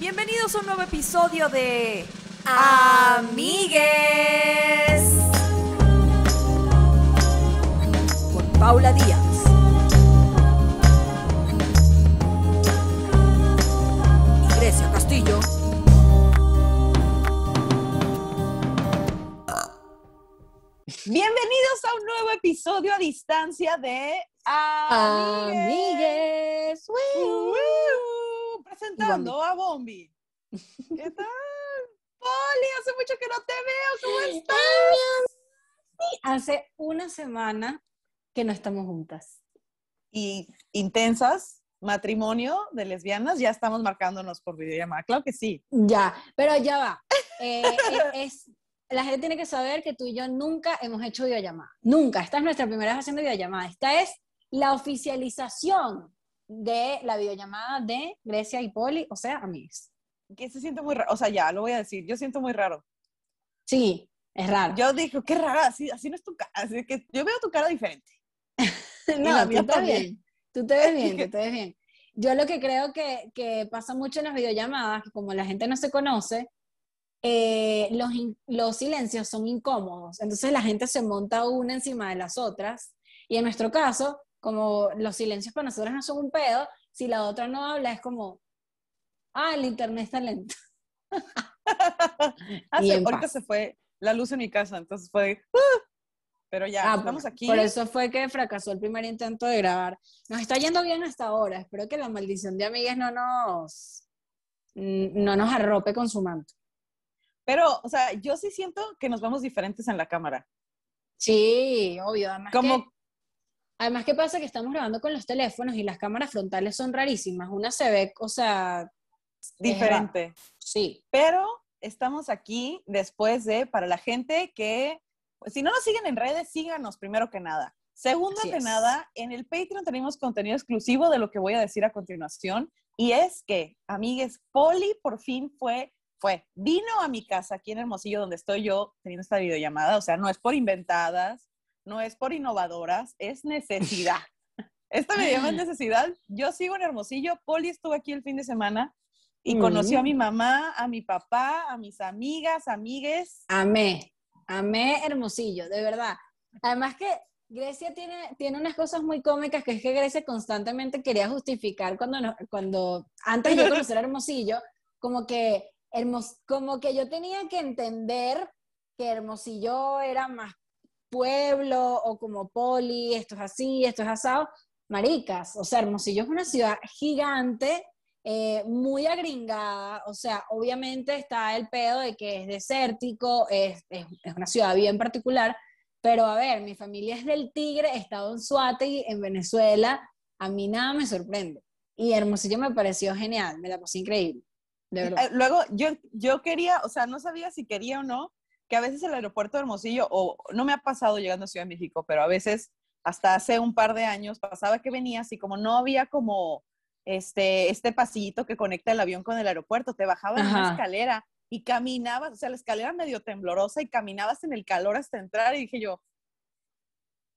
Bienvenidos a un nuevo episodio de Amigues con Paula Díaz. Y Grecia Castillo. Bienvenidos a un nuevo episodio a distancia de Amigues. Amigues. Presentando a Bombi. ¿Qué tal? Poli, hace mucho que no te veo. ¿Cómo estás? Hace una semana que no estamos juntas. Y intensas, matrimonio de lesbianas, ya estamos marcándonos por videollamada. Claro que sí. Ya, pero ya va. Eh, eh, es, la gente tiene que saber que tú y yo nunca hemos hecho videollamada. Nunca. Esta es nuestra primera vez haciendo videollamada. Esta es la oficialización de la videollamada de Grecia y Poli, o sea, amigos. Que se siente muy raro. O sea, ya, lo voy a decir. Yo siento muy raro. Sí, es raro. Yo dije, qué rara, así, así no es tu cara. Así que yo veo tu cara diferente. no, tú te ves también. bien. Tú te ves bien, tú te ves bien. Yo lo que creo que, que pasa mucho en las videollamadas, que como la gente no se conoce, eh, los, los silencios son incómodos. Entonces la gente se monta una encima de las otras. Y en nuestro caso, como los silencios para nosotros no son un pedo, si la otra no habla es como, ah, el internet está lento. Hace- ahorita paz. se fue la luz en mi casa, entonces fue "Ah". pero ya, Ah, estamos por- aquí. Por eso fue que fracasó el primer intento de grabar. Nos está yendo bien hasta ahora. Espero que la maldición de amigas no nos, mm, no nos arrope con su manto. Pero, o sea, yo sí siento que nos vemos diferentes en la cámara. Sí, obvio. Además, Como, que, además que pasa que estamos grabando con los teléfonos y las cámaras frontales son rarísimas. Una se ve, o sea, diferente. sí. Pero estamos aquí después de, para la gente que, pues, si no nos siguen en redes, síganos primero que nada. Segundo Así que es. nada, en el Patreon tenemos contenido exclusivo de lo que voy a decir a continuación. Y es que, amigues, Poli por fin fue, fue, vino a mi casa aquí en Hermosillo, donde estoy yo teniendo esta videollamada. O sea, no es por inventadas, no es por innovadoras, es necesidad. Esta videollamada es necesidad. Yo sigo en Hermosillo. Poli estuvo aquí el fin de semana y Mm. conoció a mi mamá, a mi papá, a mis amigas, amigues. Amé, amé Hermosillo, de verdad. Además que Grecia tiene, tiene unas cosas muy cómicas, que es que Grecia constantemente quería justificar cuando, no- cuando antes de conocer a Hermosillo, como que, Hermos, como que yo tenía que entender que Hermosillo era más pueblo o como poli, esto es así, esto es asado. Maricas, o sea, Hermosillo es una ciudad gigante, eh, muy agringada, o sea, obviamente está el pedo de que es desértico, es, es, es una ciudad bien particular, pero a ver, mi familia es del Tigre, he estado en Suátegui, en Venezuela, a mí nada me sorprende. Y Hermosillo me pareció genial, me la pasé increíble, de verdad. Eh, Luego, yo, yo quería, o sea, no sabía si quería o no, que a veces el aeropuerto de Hermosillo, o no me ha pasado llegando a Ciudad de México, pero a veces, hasta hace un par de años, pasaba que venías y como no había como este, este pasillito que conecta el avión con el aeropuerto, te bajaban en una escalera y caminabas, o sea, la escalera medio temblorosa y caminabas en el calor hasta entrar y dije yo,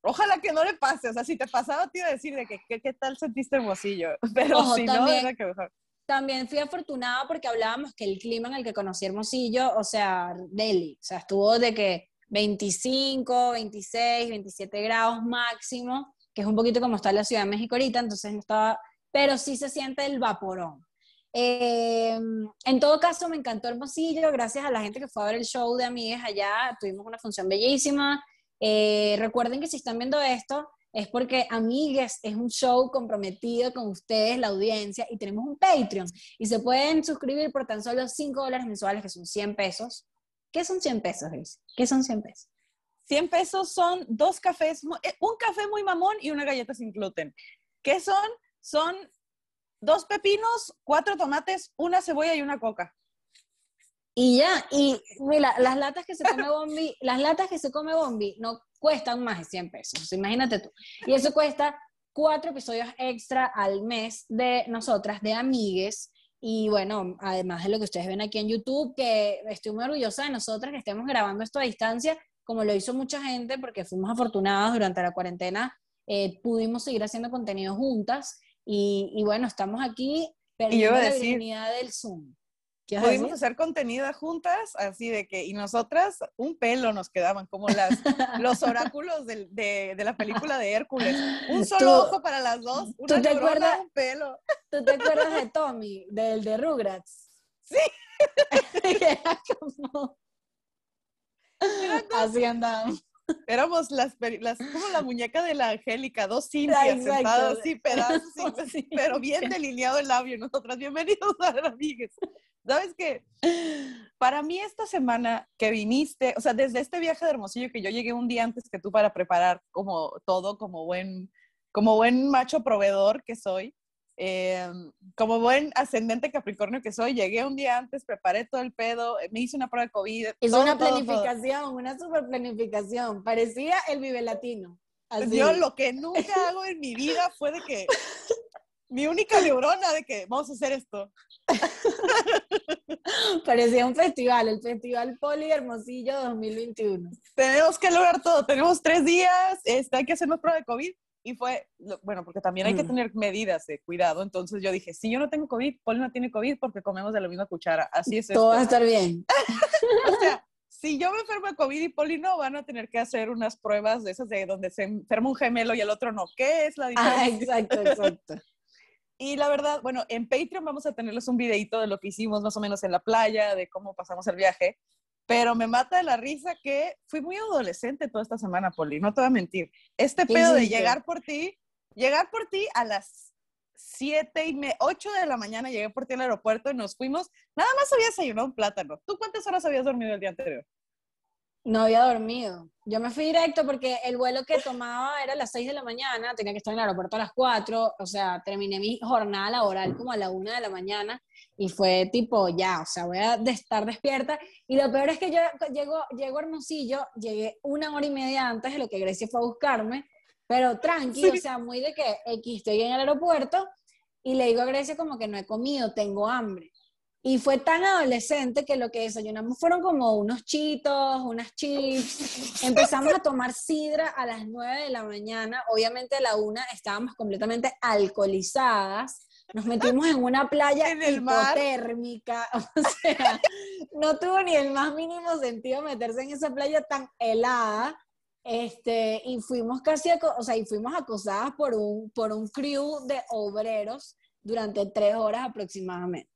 ojalá que no le pase, o sea, si te pasaba te iba a decir de que qué, qué tal sentiste Hermosillo, pero Ojo, si no, también- era que mejor. También fui afortunada porque hablábamos que el clima en el que conocí Hermosillo, o sea, Delhi, o sea, estuvo de que 25, 26, 27 grados máximo, que es un poquito como está la Ciudad de México ahorita, entonces no estaba, pero sí se siente el vaporón. Eh, en todo caso, me encantó Hermosillo, gracias a la gente que fue a ver el show de Amigues allá, tuvimos una función bellísima. Eh, recuerden que si están viendo esto, es porque Amigues es un show comprometido con ustedes, la audiencia, y tenemos un Patreon. Y se pueden suscribir por tan solo 5 dólares mensuales, que son 100 pesos. ¿Qué son 100 pesos, Grace? ¿Qué son 100 pesos? 100 pesos son dos cafés, eh, un café muy mamón y una galleta sin gluten. ¿Qué son? Son dos pepinos, cuatro tomates, una cebolla y una coca. Y ya, y mira, las latas que se come Bombi, las latas que se come Bombi no cuestan más de 100 pesos, imagínate tú. Y eso cuesta cuatro episodios extra al mes de nosotras, de amigues. Y bueno, además de lo que ustedes ven aquí en YouTube, que estoy muy orgullosa de nosotras que estemos grabando esto a distancia, como lo hizo mucha gente, porque fuimos afortunadas durante la cuarentena, eh, pudimos seguir haciendo contenido juntas. Y, y bueno, estamos aquí perdiendo a la decir- virginidad del Zoom. Pudimos hacer contenido juntas, así de que, y nosotras, un pelo nos quedaban, como las, los oráculos de, de, la película de Hércules. Un solo ojo para las dos, una ¿tú te acuerdas, un pelo. ¿Tú te acuerdas de Tommy, del de Rugrats? Sí. Era como... Así andábamos. Éramos las, las, como la muñeca de la Angélica, dos cintas sentadas así, pedazos, pero bien delineado el labio. Nosotras, bienvenidos a amigas. ¿Sabes qué? Para mí esta semana que viniste, o sea, desde este viaje de Hermosillo que yo llegué un día antes que tú para preparar como todo, como buen, como buen macho proveedor que soy, eh, como buen ascendente Capricornio que soy, llegué un día antes, preparé todo el pedo, me hice una prueba de COVID. Es una planificación, una super planificación. Parecía el Vive Latino. Yo lo que nunca hago en mi vida fue de que mi única neurona de que vamos a hacer esto. Parecía un festival, el Festival Poli Hermosillo 2021. Tenemos que lograr todo, tenemos tres días, este, hay que hacernos prueba de COVID. Y fue, bueno, porque también hay que mm. tener medidas de cuidado. Entonces yo dije, si yo no tengo COVID, Poli no tiene COVID porque comemos de la misma cuchara. Así es. Todo va a estar bien. o sea, si yo me enfermo de COVID y Poli no, van a tener que hacer unas pruebas de esas de donde se enferma un gemelo y el otro no. ¿Qué es la diferencia? Ah, exacto, exacto. Y la verdad, bueno, en Patreon vamos a tenerles un videito de lo que hicimos más o menos en la playa, de cómo pasamos el viaje. Pero me mata de la risa que fui muy adolescente toda esta semana, Poli, no te voy a mentir. Este pedo de llegar por ti, llegar por ti a las 7 y 8 de la mañana, llegué por ti al aeropuerto y nos fuimos. Nada más había desayunado un plátano. ¿Tú cuántas horas habías dormido el día anterior? No había dormido. Yo me fui directo porque el vuelo que tomaba era a las 6 de la mañana, tenía que estar en el aeropuerto a las 4, o sea, terminé mi jornada laboral como a la 1 de la mañana y fue tipo, ya, o sea, voy a estar despierta. Y lo peor es que yo llego, llego a Hermosillo, llegué una hora y media antes de lo que Grecia fue a buscarme, pero tranqui, o sea, muy de que aquí estoy en el aeropuerto y le digo a Grecia como que no he comido, tengo hambre. Y fue tan adolescente que lo que desayunamos fueron como unos chitos, unas chips. Empezamos a tomar sidra a las 9 de la mañana. Obviamente a la una estábamos completamente alcoholizadas. Nos metimos en una playa en hipotérmica. O sea, no tuvo ni el más mínimo sentido meterse en esa playa tan helada. Este, y fuimos casi, o sea, y fuimos acosadas por un, por un crew de obreros durante tres horas aproximadamente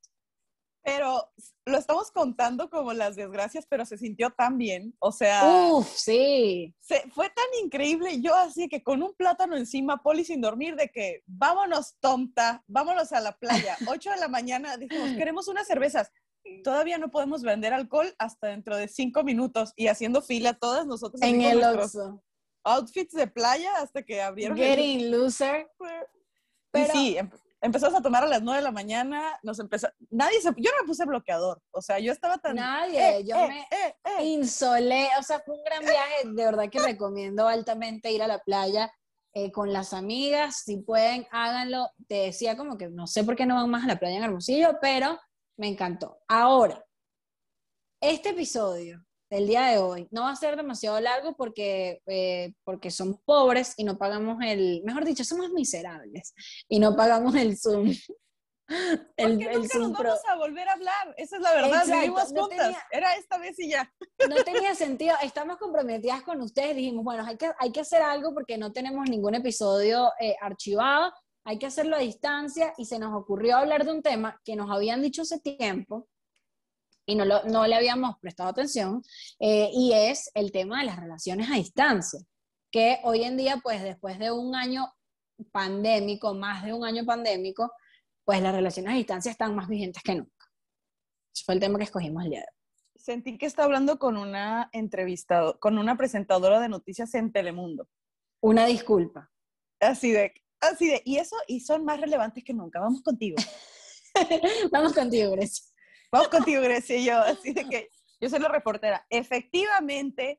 pero lo estamos contando como las desgracias, pero se sintió tan bien, o sea... Uf, sí. Se, fue tan increíble, yo así que con un plátano encima, Poli sin dormir, de que vámonos tonta, vámonos a la playa, 8 de la mañana, dijimos, queremos unas cervezas, todavía no podemos vender alcohol hasta dentro de cinco minutos y haciendo fila todas nosotros. En el Oxxo. Outfits de playa hasta que abrieron. Getting loser. Pero, sí, em, empezamos a tomar a las 9 de la mañana, nos empezó, nadie se, yo no me puse bloqueador, o sea, yo estaba tan... Nadie, eh, yo eh, me eh, insolé, o sea, fue un gran viaje, de verdad que recomiendo altamente ir a la playa con las amigas, si pueden, háganlo, te decía como que no sé por qué no van más a la playa en Hermosillo, pero me encantó. Ahora, este episodio del día de hoy. No va a ser demasiado largo porque, eh, porque somos pobres y no pagamos el, mejor dicho, somos miserables y no pagamos el Zoom. El, porque nunca nos vamos a volver a hablar, esa es la verdad, vivimos juntas, era esta vez y ya. No tenía sentido, estamos comprometidas con ustedes, dijimos, bueno, hay que, hay que hacer algo porque no tenemos ningún episodio eh, archivado, hay que hacerlo a distancia y se nos ocurrió hablar de un tema que nos habían dicho hace tiempo, y no, no le habíamos prestado atención, eh, y es el tema de las relaciones a distancia, que hoy en día, pues después de un año pandémico, más de un año pandémico, pues las relaciones a distancia están más vigentes que nunca. Ese fue el tema que escogimos el día de hoy. Sentí que está hablando con una entrevistada, con una presentadora de noticias en Telemundo. Una disculpa. Así de, así de, y eso, y son más relevantes que nunca. Vamos contigo. Vamos contigo, Grecia. Vamos contigo, Grecia y yo. Así de que yo soy la reportera. Efectivamente,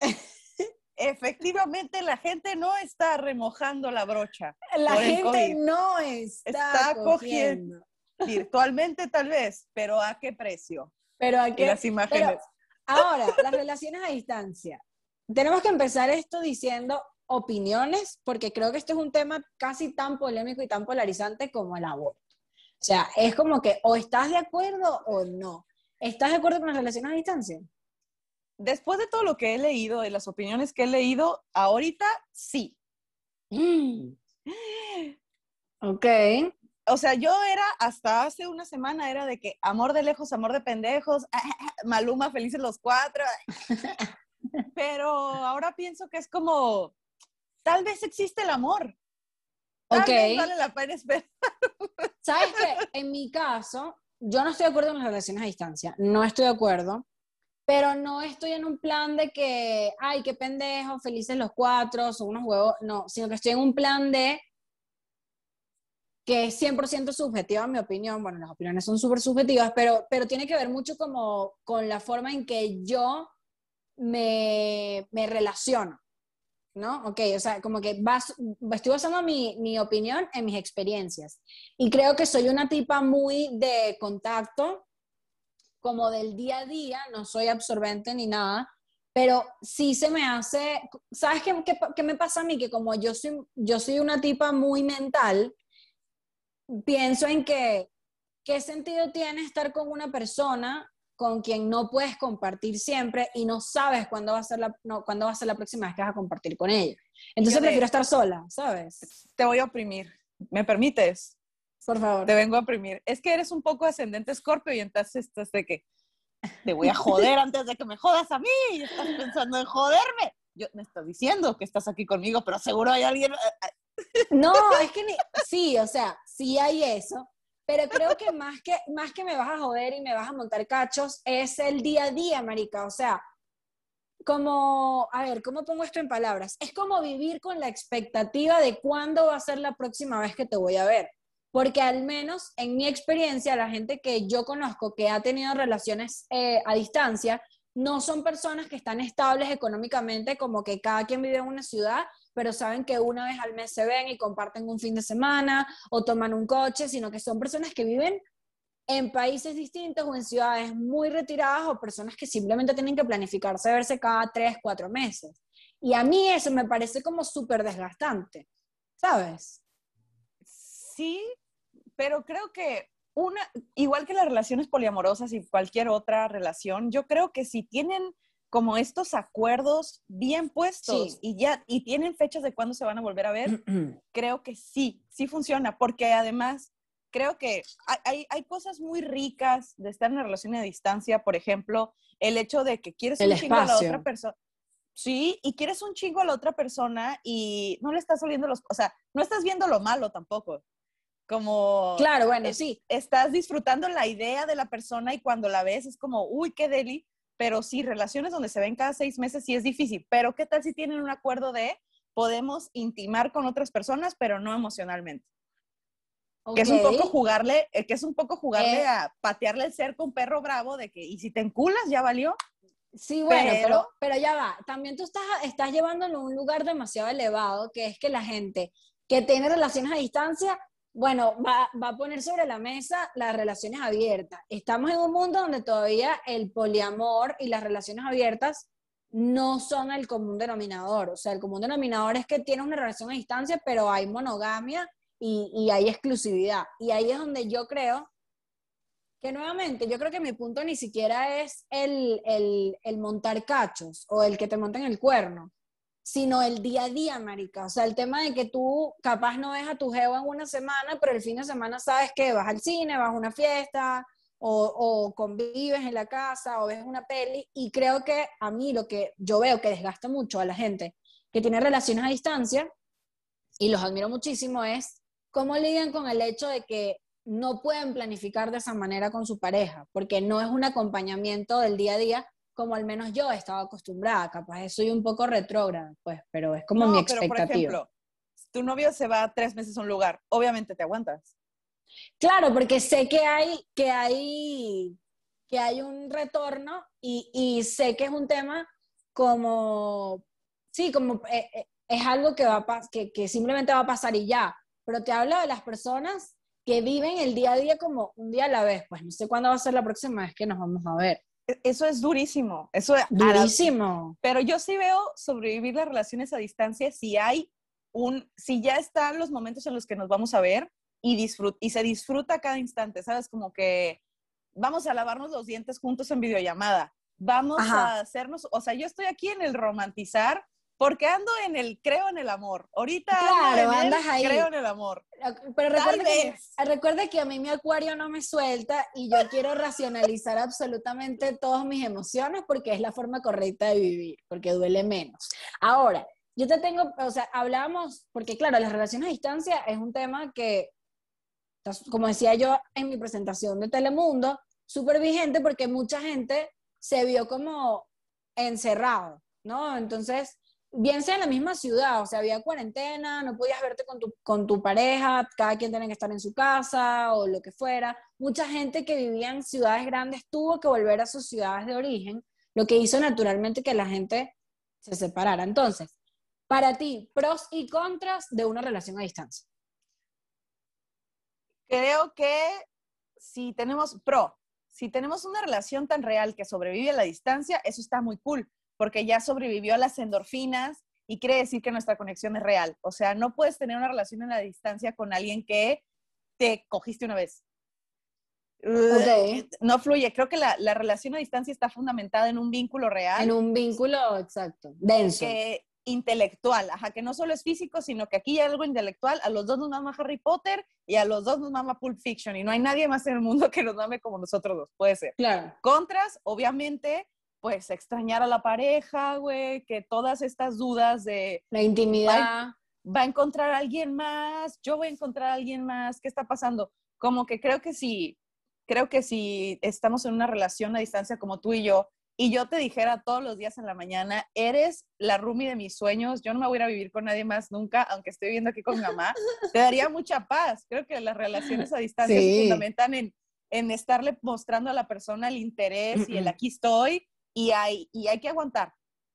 efectivamente la gente no está remojando la brocha. La gente no está, cogiendo. Virtualmente tal vez, pero ¿a qué precio? Pero a qué. las imágenes. ahora, las relaciones a distancia. Tenemos que empezar esto diciendo opiniones, porque creo que esto es un tema casi tan polémico y tan polarizante como el aborto. O sea, es como que o estás de acuerdo o no. ¿Estás de acuerdo con las relaciones a distancia? Después de todo lo que he leído, de las opiniones que he leído, ahorita sí. Mm. Ok. O sea, yo era, hasta hace una semana, era de que amor de lejos, amor de pendejos, Maluma, felices los cuatro. Pero ahora pienso que es como, tal vez existe el amor. Tal Ok. vez vale la pena esperar. ¿Sabes qué? En mi caso, yo no estoy de acuerdo con las relaciones a distancia. No estoy de acuerdo. Pero no estoy en un plan de que, ay, qué pendejo, felices los cuatro, son unos huevos. No, sino que estoy en un plan de que es 100% subjetiva, en mi opinión. Bueno, las opiniones son súper subjetivas, pero, pero tiene que ver mucho como con la forma en que yo me, me relaciono. ¿No? Ok, o sea, como que bas- estoy basando mi, mi opinión en mis experiencias. Y creo que soy una tipa muy de contacto, como del día a día, no soy absorbente ni nada, pero sí se me hace, ¿sabes qué, qué, qué me pasa a mí? Que como yo soy, yo soy una tipa muy mental, pienso en que, ¿qué sentido tiene estar con una persona con quien no puedes compartir siempre y no sabes cuándo va a ser la, no, cuándo va a ser la próxima vez que vas a compartir con ella? Entonces prefiero estar sola, ¿sabes? Te voy a oprimir. ¿Me permites? Por favor. Te vengo a oprimir. Es que eres un poco ascendente escorpio y entonces estás de que te voy a joder antes de que me jodas a mí y estás pensando en joderme. Yo me estás diciendo que estás aquí conmigo, pero seguro hay alguien. eh, No, es que ni, sí, o sea, sí hay eso, pero creo que más que más que me vas a joder y me vas a montar cachos es el día a día, marica, o sea, como, a ver, ¿cómo pongo esto en palabras? Es como vivir con la expectativa de cuándo va a ser la próxima vez que te voy a ver. Porque al menos en mi experiencia, la gente que yo conozco que ha tenido relaciones eh, a distancia, no son personas que están estables económicamente, como que cada quien vive en una ciudad, pero saben que una vez al mes se ven y comparten un fin de semana o toman un coche, sino que son personas que viven en países distintos o en ciudades muy retiradas o personas que simplemente tienen que planificarse verse cada tres, cuatro meses. Y a mí eso me parece como súper desgastante, ¿sabes? Sí, pero creo que una, igual que las relaciones poliamorosas y cualquier otra relación, yo creo que si tienen como estos acuerdos bien puestos Sí. y ya y tienen fechas de cuándo se van a volver a ver, creo que sí, sí funciona, porque además creo que hay, hay, cosas muy ricas de estar en una relación a distancia, por ejemplo, el hecho de que quieres El un chingo a la espacio. otra persona. Sí, y quieres un chingo a la otra persona y no le estás oliendo los, o sea, no estás viendo lo malo tampoco. Como Claro, bueno, es- sí. estás disfrutando la idea de la persona y cuando la ves es como, uy, qué deli, pero sí, relaciones donde se ven cada seis meses sí es difícil, pero ¿qué tal si tienen un acuerdo de podemos intimar con otras personas, pero no emocionalmente? Que es un poco jugarle, eh, que es un poco jugarle Eh. a patearle el cerco a un perro bravo de que, y si te enculas, ya valió. Sí, bueno, pero, Pero- pero ya va. También tú estás, estás llevándolo a un lugar demasiado elevado, que es que la gente que tiene relaciones a distancia, bueno, va, a poner sobre la mesa las relaciones abiertas. Estamos en un mundo donde todavía el poliamor y las relaciones abiertas no son el común denominador. O sea, el común denominador es que tienes una relación a distancia, pero hay monogamia y, y hay exclusividad. Y ahí es donde yo creo que nuevamente, yo creo que mi punto ni siquiera es el, el, el montar cachos o el que te monten el cuerno, sino el día a día, marica. O sea, el tema de que tú capaz no ves a tu geo en una semana, pero el fin de semana sabes que vas al cine, vas a una fiesta o, o convives en la casa o ves una peli. Y creo que a mí lo que yo veo que desgasta mucho a la gente que tiene relaciones a distancia, y los admiro muchísimo, es cómo lidian con el hecho de que no pueden planificar de esa manera con su pareja, porque no es un acompañamiento del día a día como al menos yo estaba acostumbrada, capaz soy un poco retrógrada, pues, pero es como No, mi pero expectativa. por ejemplo, tu novio se va tres meses a un lugar, obviamente te aguantas. Claro, porque sé que hay, que hay, que hay un retorno y, y sé que es un tema como, sí, como eh, eh, es algo que, va a que, que simplemente va a pasar y ya, pero te habla de las personas que viven el día a día como un día a la vez, pues no sé cuándo va a ser la próxima vez que nos vamos a ver. Eso es durísimo. Eso la- Durísimo. Pero yo sí veo sobrevivir las relaciones a distancia si hay un, si ya están los momentos en los que nos vamos a ver y, disfrut y se disfruta cada instante, ¿sabes? Como que vamos a lavarnos los dientes juntos en videollamada, vamos a hacernos, o sea, yo estoy aquí en el romantizar porque ando en el creo en el amor. Ahorita claro, andas ahí. creo en el amor. Pero recuerda que, recuerde que a mí mi acuario no me suelta y yo quiero racionalizar absolutamente todas mis emociones porque es la forma correcta de vivir, porque duele menos. Ahora, yo te tengo, o sea, hablamos, porque claro, las relaciones a distancia es un tema que, como decía yo en mi presentación de Telemundo, súper vigente porque mucha gente se vio como encerrado, ¿no? Entonces, bien sea en la misma ciudad, o sea, había cuarentena, no podías verte con tu, con tu pareja, cada quien tenía que estar en su casa o lo que fuera. Mucha gente que vivía en ciudades grandes tuvo que volver a sus ciudades de origen, lo que hizo naturalmente que la gente se separara. Entonces, para ti, pros y contras de una relación a distancia. Creo que si tenemos pro, si tenemos una relación tan real que sobrevive a la distancia, eso está muy cool porque ya sobrevivió a las endorfinas y quiere decir que nuestra conexión es real. O sea, no puedes tener una relación en la distancia con alguien que te cogiste una vez. No fluye. Creo que la, relación a distancia está fundamentada en un vínculo real. En un vínculo, exacto, denso. Que, intelectual, ajá, que no solo es físico, sino que aquí hay algo intelectual. A los dos nos mama Harry Potter y a los dos nos mama Pulp Fiction. Y no hay nadie más en el mundo que nos mame como nosotros dos, puede ser. Claro. Contras, obviamente, pues extrañar a la pareja, güey, que todas estas dudas de... La intimidad. Va, a encontrar a alguien más, yo voy a encontrar a alguien más, ¿qué está pasando? Como que creo que si, creo que si estamos en una relación a distancia como tú y yo, y yo te dijera todos los días en la mañana, eres la Rumi de mis sueños, yo no me voy a ir a vivir con nadie más nunca, aunque estoy viviendo aquí con mi mamá, te daría mucha paz. Creo que las relaciones a distancia se fundamentan en, en estarle mostrando a la persona el interés y el aquí estoy, y hay, y hay que aguantar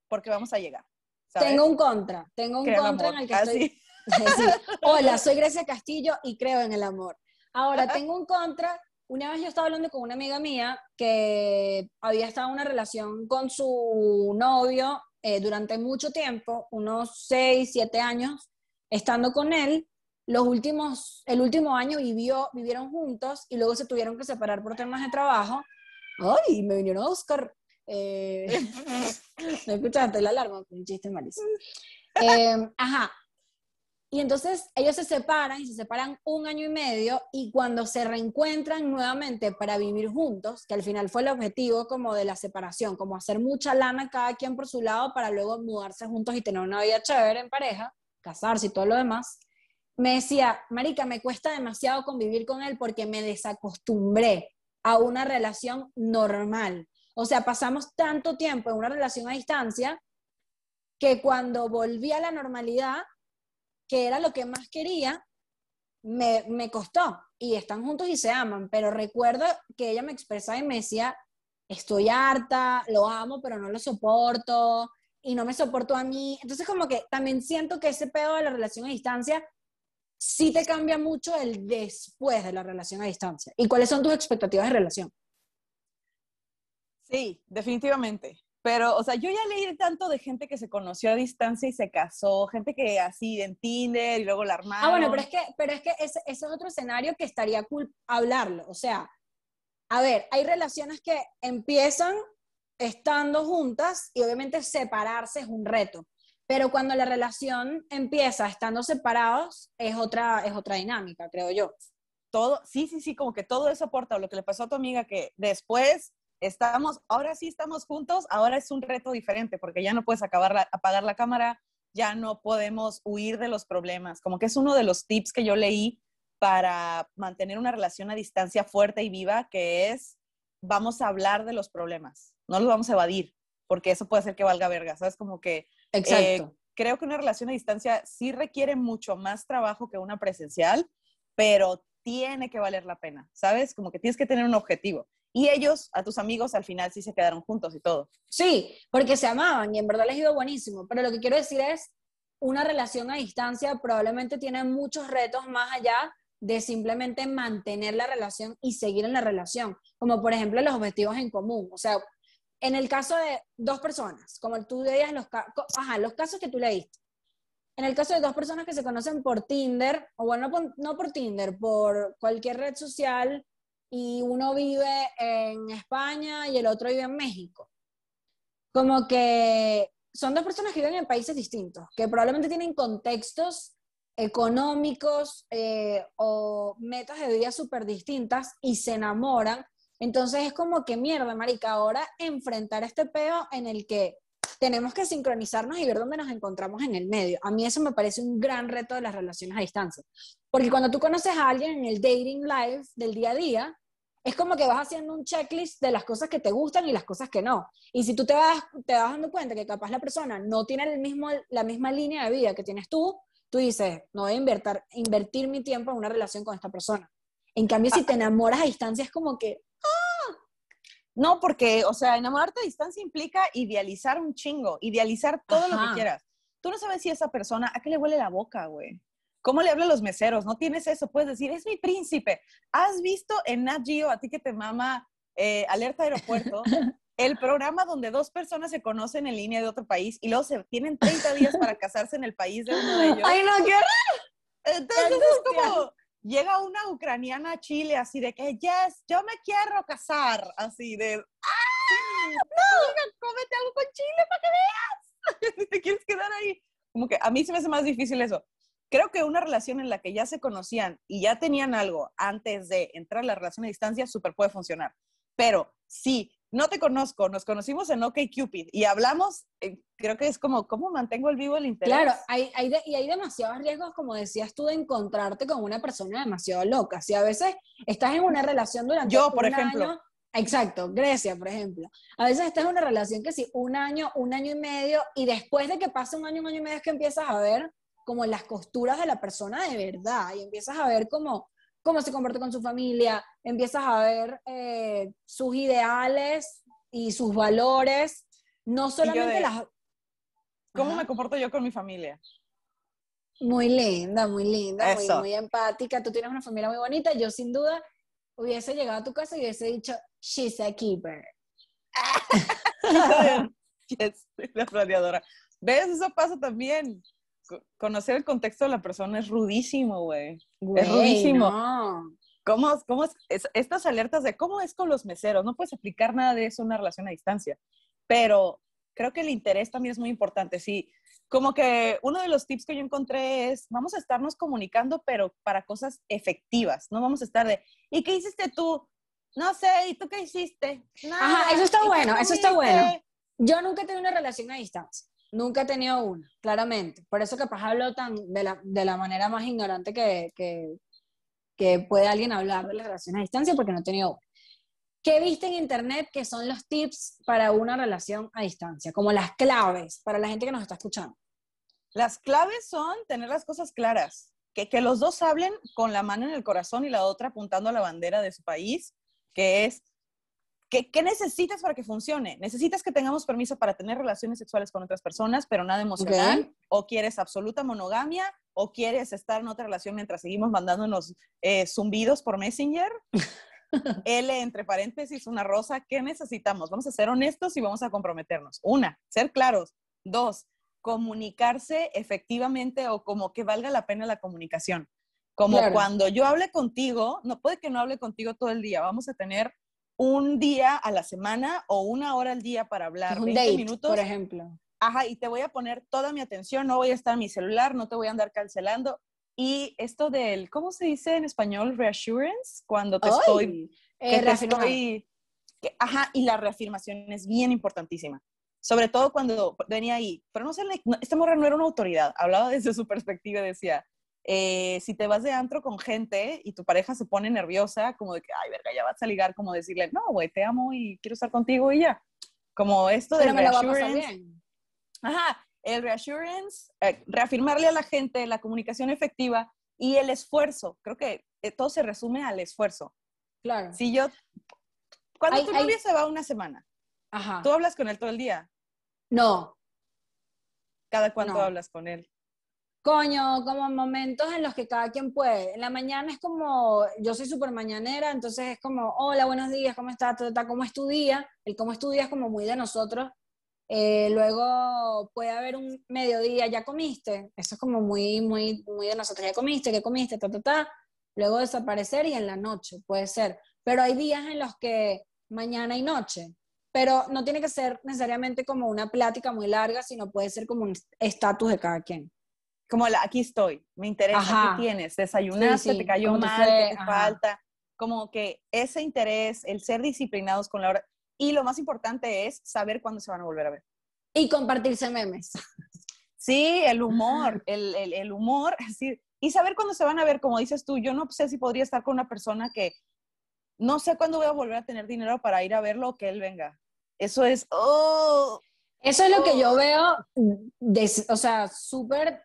porque vamos a llegar. Tengo un contra, tengo un contra en el que estoy... Hola, soy Grecia Castillo y creo en el amor. Ahora, tengo un contra. Una vez yo estaba hablando con una amiga mía que había estado en una relación con su novio eh, durante mucho tiempo, unos 6, 7 años, estando con él. Los últimos, el último año vivió, vivieron juntos y luego se tuvieron que separar por temas de trabajo. Ay, me vinieron a buscar eh, ¿Me escuchaste la alarma? Un chiste malísimo. Eh, ajá. Y entonces ellos se separan y se separan un año y medio y cuando se reencuentran nuevamente para vivir juntos, que al final fue el objetivo como de la separación, como hacer mucha lana cada quien por su lado para luego mudarse juntos y tener una vida chévere en pareja, casarse y todo lo demás, me decía, Marica, me cuesta demasiado convivir con él porque me desacostumbré a una relación normal. O sea, pasamos tanto tiempo en una relación a distancia que cuando volví a la normalidad, que era lo que más quería, me, me costó. Y están juntos y se aman, pero recuerdo que ella me expresaba y me decía, estoy harta, lo amo, pero no lo soporto y no me soporto a mí. Entonces como que también siento que ese pedo de la relación a distancia sí te cambia mucho el después de la relación a distancia. ¿Y cuáles son tus expectativas de relación? Sí, definitivamente. Pero, o sea, yo ya leí tanto de gente que se conoció a distancia y se casó, gente que así en Tinder y luego la armaron. Ah, bueno, pero es que, pero es que ese, es otro escenario que estaría cool hablarlo. O sea, a ver, hay relaciones que empiezan estando juntas y obviamente separarse es un reto. Pero cuando la relación empieza estando separados, es otra, es otra dinámica, creo yo. Todo, sí, sí, sí, como que todo eso aporta. Lo que le pasó a tu amiga, que después estamos, ahora sí estamos juntos, ahora es un reto diferente porque ya no puedes acabar apagar la cámara, ya no podemos huir de los problemas. Como que es uno de los tips que yo leí para mantener una relación a distancia fuerte y viva, que es vamos a hablar de los problemas, no los vamos a evadir, porque eso puede hacer que valga verga, ¿sabes? Como que... Exacto. Eh, creo que una relación a distancia sí requiere mucho más trabajo que una presencial, pero tiene que valer la pena, ¿sabes? Como que tienes que tener un objetivo. Y ellos, a tus amigos, al final sí se quedaron juntos y todo. Sí, porque se amaban y en verdad les ido buenísimo. Pero lo que quiero decir es, una relación a distancia probablemente tiene muchos retos más allá de simplemente mantener la relación y seguir en la relación, como por ejemplo los objetivos en común. O sea, en el caso de dos personas, como tú leías los, ajá, los casos que tú leíste, en el caso de dos personas que se conocen por Tinder, o bueno, no por Tinder, por cualquier red social y uno vive en España y el otro vive en México. Como que son dos personas que viven en países distintos, que probablemente tienen contextos económicos eh, o metas de vida súper distintas y se enamoran. Entonces es como que mierda, marica, ahora enfrentar este peo en el que tenemos que sincronizarnos y ver dónde nos encontramos en el medio. A mí eso me parece un gran reto de las relaciones a distancia. Porque cuando tú conoces a alguien en el dating life del día a día, es como que vas haciendo un checklist de las cosas que te gustan y las cosas que no. Y si tú te vas, te vas dando cuenta que capaz la persona no tiene el mismo, la misma línea de vida que tienes tú, tú dices, no voy a invertir, invertir mi tiempo en una relación con esta persona. En cambio, si te enamoras a distancia, es como que, ¡ah! No, porque, o sea, enamorarte a distancia implica idealizar un chingo, idealizar todo lo que quieras. Tú no sabes si esa persona, ¿a qué le huele la boca, güey? ¿Cómo le hablan los meseros? No tienes eso, puedes decir, es mi príncipe. ¿Has visto en Nat Geo, a ti que te mama eh, Alerta Aeropuerto, el programa donde dos personas se conocen en línea de otro país y luego se tienen 30 días para casarse en el país de uno de ellos? ¡Ay, no, qué Entonces es como, llega una ucraniana a Chile así de que, yes, yo me quiero casar, así de, ¡ah! No, cómete algo con Chile para que veas. te quieres quedar ahí. Como que a mí se me hace más difícil eso creo que una relación en la que ya se conocían y ya tenían algo antes de entrar a la relación a distancia, súper puede funcionar. Pero si no te conozco, nos conocimos en OkCupid y hablamos, eh, creo que es como, ¿cómo mantengo el vivo el interés? Claro, hay, hay y hay demasiados riesgos, como decías tú, de encontrarte con una persona demasiado loca. Si a veces estás en una relación durante Yo, por ejemplo. Año, Exacto, Grecia, por ejemplo. A veces estás en una relación que sí, un año, un año y medio, y después de que pase un año, un año y medio es que empiezas a ver como las costuras de la persona de verdad y empiezas a ver cómo, cómo se comporta con su familia, empiezas a ver eh, sus ideales y sus valores, no solamente las... ¿Cómo me comporto yo con mi familia? Muy linda, muy linda, muy, muy, empática. Tú tienes una familia muy bonita. Yo sin duda hubiese llegado a tu casa y hubiese dicho, she's a keeper. yes, la planeadora. ¿Ves? Eso pasa también conocer el contexto de la persona es rudísimo, güey. Es rudísimo. ¿Cómo, cómo es, estas alertas de cómo es con los meseros? No puedes aplicar nada de eso en una relación a distancia, pero creo que el interés también es muy importante. Sí, como que uno de los tips que yo encontré es, vamos a estarnos comunicando, pero para cosas efectivas, no vamos a estar de, ¿y qué hiciste tú? No sé, ¿y tú qué hiciste? Ajá, eso está bueno, eso está bueno. Yo nunca he tenido una relación a distancia. Nunca he tenido una, claramente. Por eso capaz hablo tan de la, de la manera más ignorante que, que, puede alguien hablar de las relaciones a distancia, porque no he tenido una. ¿Qué viste en internet que son los tips para una relación a distancia? Como las claves para la gente que nos está escuchando. Las claves son tener las cosas claras, que, que los dos hablen con la mano en el corazón y la otra apuntando a la bandera de su país, que es ¿Qué, necesitas para que funcione? ¿Necesitas que tengamos permiso para tener relaciones sexuales con otras personas, pero nada emocional? ¿O quieres absoluta monogamia? ¿O quieres estar en otra relación mientras seguimos mandándonos eh, zumbidos por Messenger? L entre paréntesis, una rosa. ¿Qué necesitamos? Vamos a ser honestos y vamos a comprometernos. Una, ser claros. Dos, comunicarse efectivamente o como que valga la pena la comunicación. Como cuando yo hable contigo, no puede que no hable contigo todo el día, vamos a tener un día a la semana o una hora al día para hablar, un 20 minutos. Por ejemplo. Ajá, y te voy a poner toda mi atención, no voy a estar en mi celular, no te voy a andar cancelando. Y esto del, ¿cómo se dice en español? Reassurance, cuando te estoy... Eh, estoy ajá, y la reafirmación es bien importantísima. Sobre todo cuando venía ahí, pero no sé, esta morra no era una autoridad, hablaba desde su perspectiva decía, eh, si te vas de antro con gente y tu pareja se pone nerviosa, como de que, ay, verga, ya vas a ligar, como decirle, no, güey, te amo y quiero estar contigo y ya. Como esto de reassurance. Ajá, el reassurance, eh, reafirmarle a la gente la comunicación efectiva y el esfuerzo. Creo que eh, todo se resume al esfuerzo. Claro. Si yo, cuando tu novia se va una semana, Ajá. ¿tú hablas con él todo el día? No. ¿Cada cuánto hablas con él? Coño, como momentos en los que cada quien puede. En la mañana es como, yo soy súper mañanera, entonces es como, hola, buenos días, ¿cómo estás? ¿Cómo es tu día? El cómo es tu día es como muy de nosotros. Eh, luego puede haber un mediodía, ¿ya comiste? Eso es como muy, muy, muy de nosotros. ¿Ya comiste? ¿Qué comiste? Ta, ta, ta. Luego desaparecer y en la noche, puede ser. pero hay días en los que mañana y noche. Pero no tiene que ser necesariamente como una plática muy larga, sino puede ser como un estatus de cada quien. Como la, aquí estoy, me interesa, ¿qué tienes? ¿Desayunaste? ¿Te cayó mal? ¿Qué te falta? Como que ese interés, el ser disciplinados con la hora. Y lo más importante es saber cuándo se van a volver a ver. Y compartirse memes. Sí, el humor, el, el, el humor, decir, y saber cuándo se van a ver, como dices tú, yo no sé si podría estar con una persona que no sé cuándo voy a volver a tener dinero para ir a verlo o que él venga. Eso es, oh, Eso es lo que yo oh. veo, o sea, súper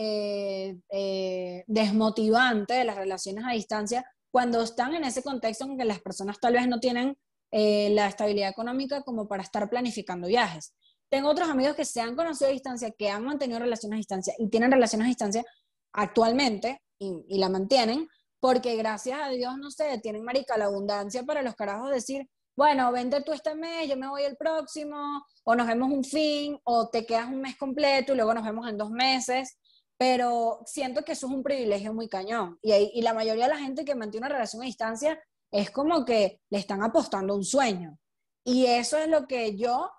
eh, eh, desmotivante de las relaciones a distancia cuando están en ese contexto en que las personas tal vez no tienen eh, la estabilidad económica como para estar planificando viajes. Tengo otros amigos que se han conocido a distancia, que han mantenido relaciones a distancia y tienen relaciones a distancia actualmente y, la mantienen, porque gracias a Dios, no sé, tienen marica la abundancia para los carajos decir, bueno, vente tú este mes, yo me voy el próximo, o nos vemos un fin, o te quedas un mes completo y luego nos vemos en dos meses. Pero siento que eso es un privilegio muy cañón. Y, y la mayoría de la gente que mantiene una relación a distancia es como que le están apostando un sueño. Y eso es lo que yo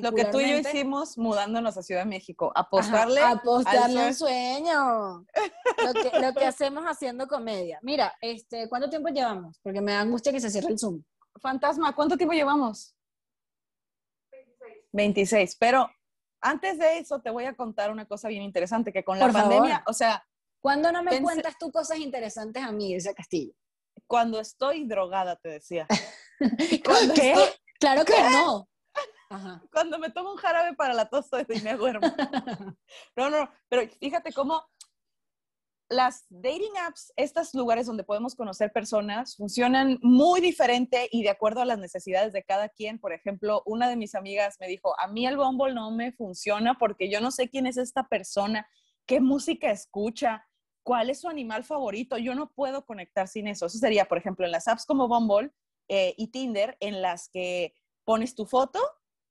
lo que tú y yo hicimos mudándonos a Ciudad de México, apostarle. apostarle un sueño. lo, que, hacemos haciendo comedia. Mira, este, ¿cuánto tiempo llevamos? Porque me da angustia que se cierre el Zoom. Fantasma, ¿cuánto tiempo llevamos? 26. 26. Pero antes de eso te voy a contar una cosa bien interesante, que con la pandemia, o sea... ¿Cuándo no me cuentas tú cosas interesantes a mí, ese Castillo? Cuando estoy drogada, te decía. ¿Qué? Claro que no. Cuando me tomo un jarabe para la tos y me duermo. No, no, pero fíjate cómo las dating apps, estos lugares donde podemos conocer personas, funcionan muy diferente y de acuerdo a las necesidades de cada quien. Por ejemplo, una de mis amigas me dijo, a mí el Bumble no me funciona porque yo no sé quién es esta persona, qué música escucha, cuál es su animal favorito. Yo no puedo conectar sin eso. Eso sería, por ejemplo, en las apps como Bumble eh, y Tinder, en las que pones tu foto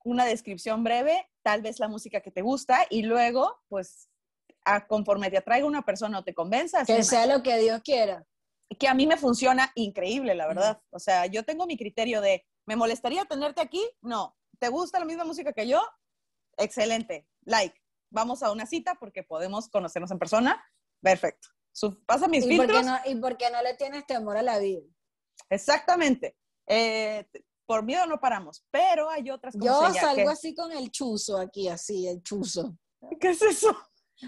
una descripción breve, tal vez la música que te gusta y luego, pues, a, conforme te atraiga una persona o te convenza. Que sea lo que Dios quiera. Que a mí me funciona increíble, la verdad. O sea, yo tengo mi criterio de, ¿me molestaría tenerte aquí? No. ¿Te gusta la misma música que yo? Excelente. Like. Vamos a una cita porque podemos conocernos en persona. Perfecto. pasa mis ¿Y filtros. no, ¿Y por qué no le tienes temor a la vida? Exactamente. Eh, por miedo no paramos, pero hay otras cosas. Yo salgo así con el chuzo aquí, así, el chuzo. ¿Qué es eso?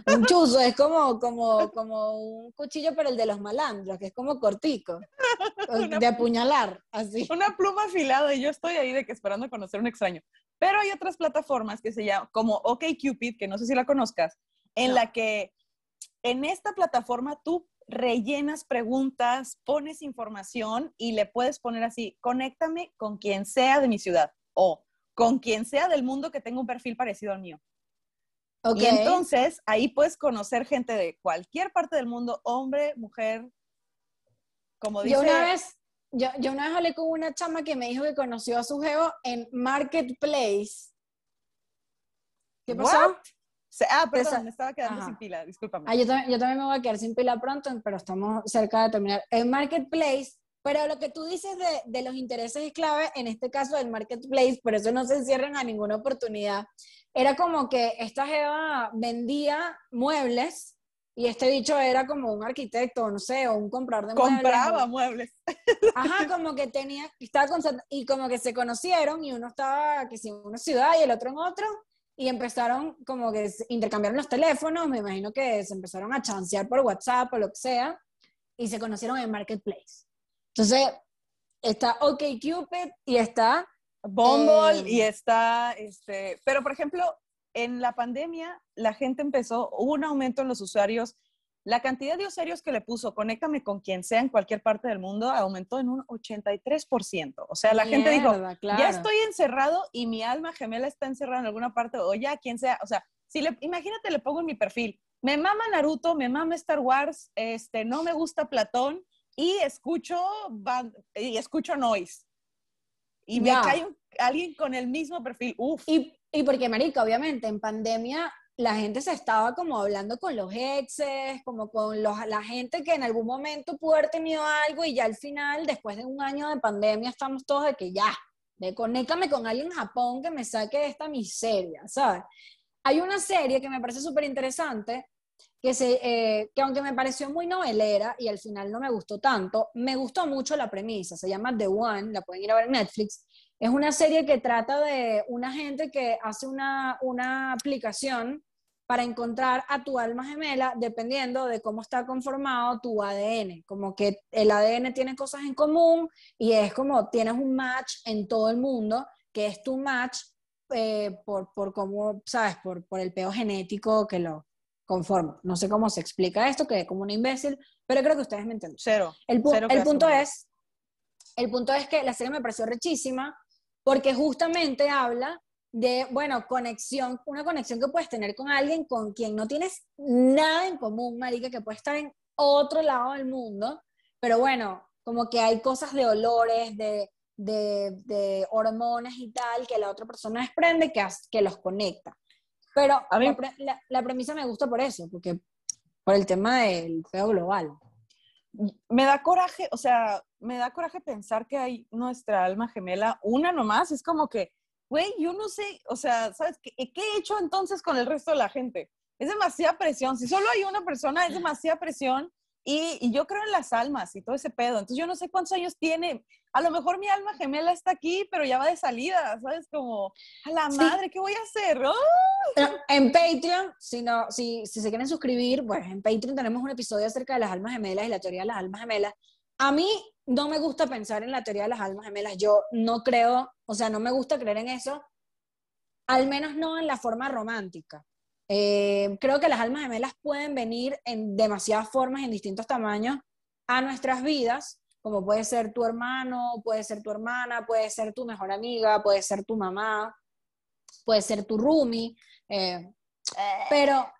Un chuzo es como, como, como un cuchillo para el de los malandros, que es como cortico, de apuñalar, así. Una pluma afilada y yo estoy ahí de que esperando conocer un extraño. Pero hay otras plataformas que se llaman, como OkCupid, que no sé si la conozcas, en la que en esta plataforma tú rellenas preguntas, pones información y le puedes poner así, conéctame con quien sea de mi ciudad o con quien sea del mundo que tenga un perfil parecido al mío. Y entonces ahí puedes conocer gente de cualquier parte del mundo, hombre, mujer, como dice. Yo una vez, yo, yo una vez hablé con una chama que me dijo que conoció a su geo en Marketplace. ¿Qué pasó? Ah, perdón, me estaba quedando sin pila, discúlpame. Ah, yo, también, yo también me voy a quedar sin pila pronto, pero estamos cerca de terminar. En Marketplace, pero lo que tú dices de, de los intereses es clave, en este caso del Marketplace, por eso no se encierran a ninguna oportunidad. Era como que esta Jeva vendía muebles y este dicho era como un arquitecto, no sé, o un comprador de muebles. Compraba muebles. Ajá, como que tenía, estaba con, y como que se conocieron y uno estaba, que si en una ciudad y el otro en otro, y empezaron como que intercambiaron los teléfonos, me imagino que se empezaron a chancear por WhatsApp o lo que sea, y se conocieron en Marketplace. Entonces, está OkCupid y está... Bumble eh, y está, este, pero por ejemplo, en la pandemia la gente empezó, hubo un aumento en los usuarios la cantidad de usuarios que le puso Conéctame con quien sea en cualquier parte del mundo aumentó en un 83%. O sea, la gente dijo, ya estoy encerrado y mi alma gemela está encerrada en alguna parte, o ya quien sea. O sea, si le, imagínate, le pongo en mi perfil, me mama Naruto, me mama Star Wars, este, no me gusta Platón y escucho, y escucho noise. Y me cae alguien con el mismo perfil. Uf. Y, y porque, Marica, obviamente, en pandemia la gente se estaba como hablando con los exes, como con los, la gente que en algún momento pudo haber tenido algo y ya al final, después de un año de pandemia, estamos todos de que ya, de conéctame con alguien en Japón que me saque de esta miseria, ¿sabes? Hay una serie que me parece súper interesante, que, se, eh, que aunque me pareció muy novelera y al final no me gustó tanto, me gustó mucho la premisa, se llama The One, la pueden ir a ver en Netflix, es una serie que trata de una gente que hace una, una aplicación para encontrar a tu alma gemela dependiendo de cómo está conformado tu ADN. Como que el ADN tiene cosas en común y es como tienes un match en todo el mundo, que es tu match eh, por, por cómo, ¿sabes? Por, por el peo genético que lo conforma. No sé cómo se explica esto, que es como un imbécil, pero creo que ustedes me entienden. Cero. El, Cero el que punto es, el punto es que la serie me pareció rechísima porque justamente habla de, bueno, conexión, una conexión que puedes tener con alguien con quien no tienes nada en común, marica, que puede estar en otro lado del mundo, pero bueno, como que hay cosas de olores, de, de, de hormonas y tal que la otra persona desprende que los conecta. Pero A mí- la, la premisa me gusta por eso, porque por el tema del feo global. me da coraje, o sea, me da coraje pensar que hay nuestra alma gemela, una nomás, es como que, güey, yo no sé, o sea, ¿sabes qué, qué he hecho entonces con el resto de la gente? Es demasiada presión, si solo hay una persona, es demasiada presión y, y yo creo en las almas y todo ese pedo, entonces yo no sé cuántos años tiene, a lo mejor mi alma gemela está aquí, pero ya va de salida, ¿sabes? Como, a la Sí. madre, ¿qué voy a hacer? ¡Oh! Pero en Patreon, si, no, si, si se quieren suscribir, pues en Patreon tenemos un episodio acerca de las almas gemelas y la teoría de las almas gemelas. A mí no me gusta pensar en la teoría de las almas gemelas. Yo no creo, o sea, no me gusta creer en eso, al menos no en la forma romántica. Eh, creo que las almas gemelas pueden venir en demasiadas formas, en distintos tamaños, a nuestras vidas, como puede ser tu hermano, puede ser tu hermana, puede ser tu mejor amiga, puede ser tu mamá, puede ser tu roomie. Eh, pero,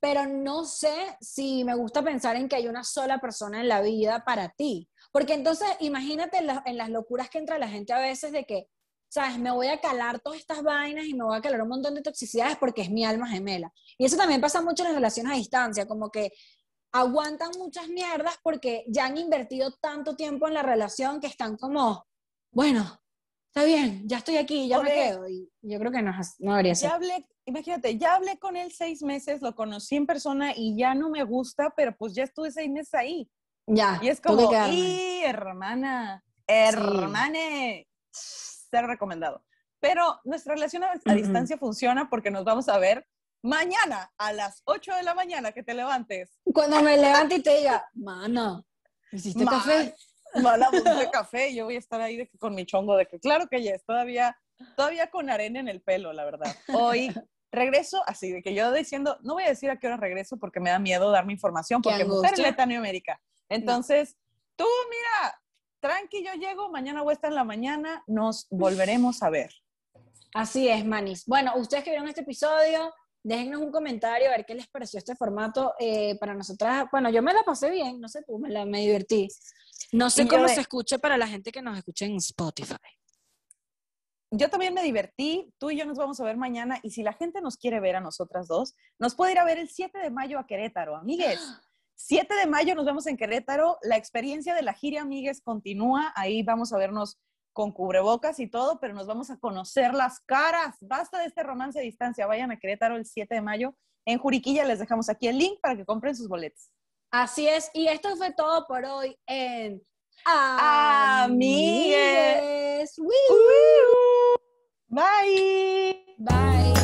pero no sé si me gusta pensar en que hay una sola persona en la vida para ti. Porque entonces imagínate en, en las locuras que entra la gente a veces de que, ¿sabes? Me voy a calar todas estas vainas y me voy a calar un montón de toxicidades porque es mi alma gemela. Y eso también pasa mucho en las relaciones a distancia, como que aguantan muchas mierdas porque ya han invertido tanto tiempo en la relación que están como, bueno, está bien, ya estoy aquí, ya me quedo. Y yo creo que no, no debería ser. Ya hablé, imagínate, ya hablé con él seis meses, lo conocí en persona y ya no me gusta, pero pues ya estuve seis meses ahí. Ya. Y es como, y hermana, hermane, ser recomendado. Pero nuestra relación a, a distancia funciona porque nos vamos a ver mañana a las 8 de la mañana que te levantes. Cuando me levante y te diga, mano, ¿hiciste Ma- café? Mala de café, yo voy a estar ahí de que con mi chongo de que claro que ya es, todavía, todavía con arena en el pelo, la verdad. Hoy regreso así, de que yo diciendo, no voy a decir a qué hora regreso porque me da miedo dar mi información, porque mujer en Latinoamérica. Entonces, tú mira, tranqui, yo llego, mañana voy a estar en la mañana, nos volveremos a ver. Así es, manis. Bueno, ustedes que vieron este episodio, déjennos un comentario a ver qué les pareció este formato. eh, para nosotras, bueno, yo me la pasé bien, no sé tú, me, la, me divertí. No sé Y cómo de- se escuche para la gente que nos escuche en Spotify. Yo también me divertí, tú y yo nos vamos a ver mañana y si la gente nos quiere ver a nosotras dos, nos puede ir a ver el 7 de mayo a Querétaro, amigues. 7 de mayo nos vemos en Querétaro. La experiencia de la gira Amigues continúa. Ahí vamos a vernos con cubrebocas y todo, pero nos vamos a conocer las caras. Basta de este romance a distancia. Vayan a Querétaro el 7 de mayo. En Juriquilla les dejamos aquí el link para que compren sus boletos. Así es. Y esto fue todo por hoy en Amigues. Amigues. Bye. Bye.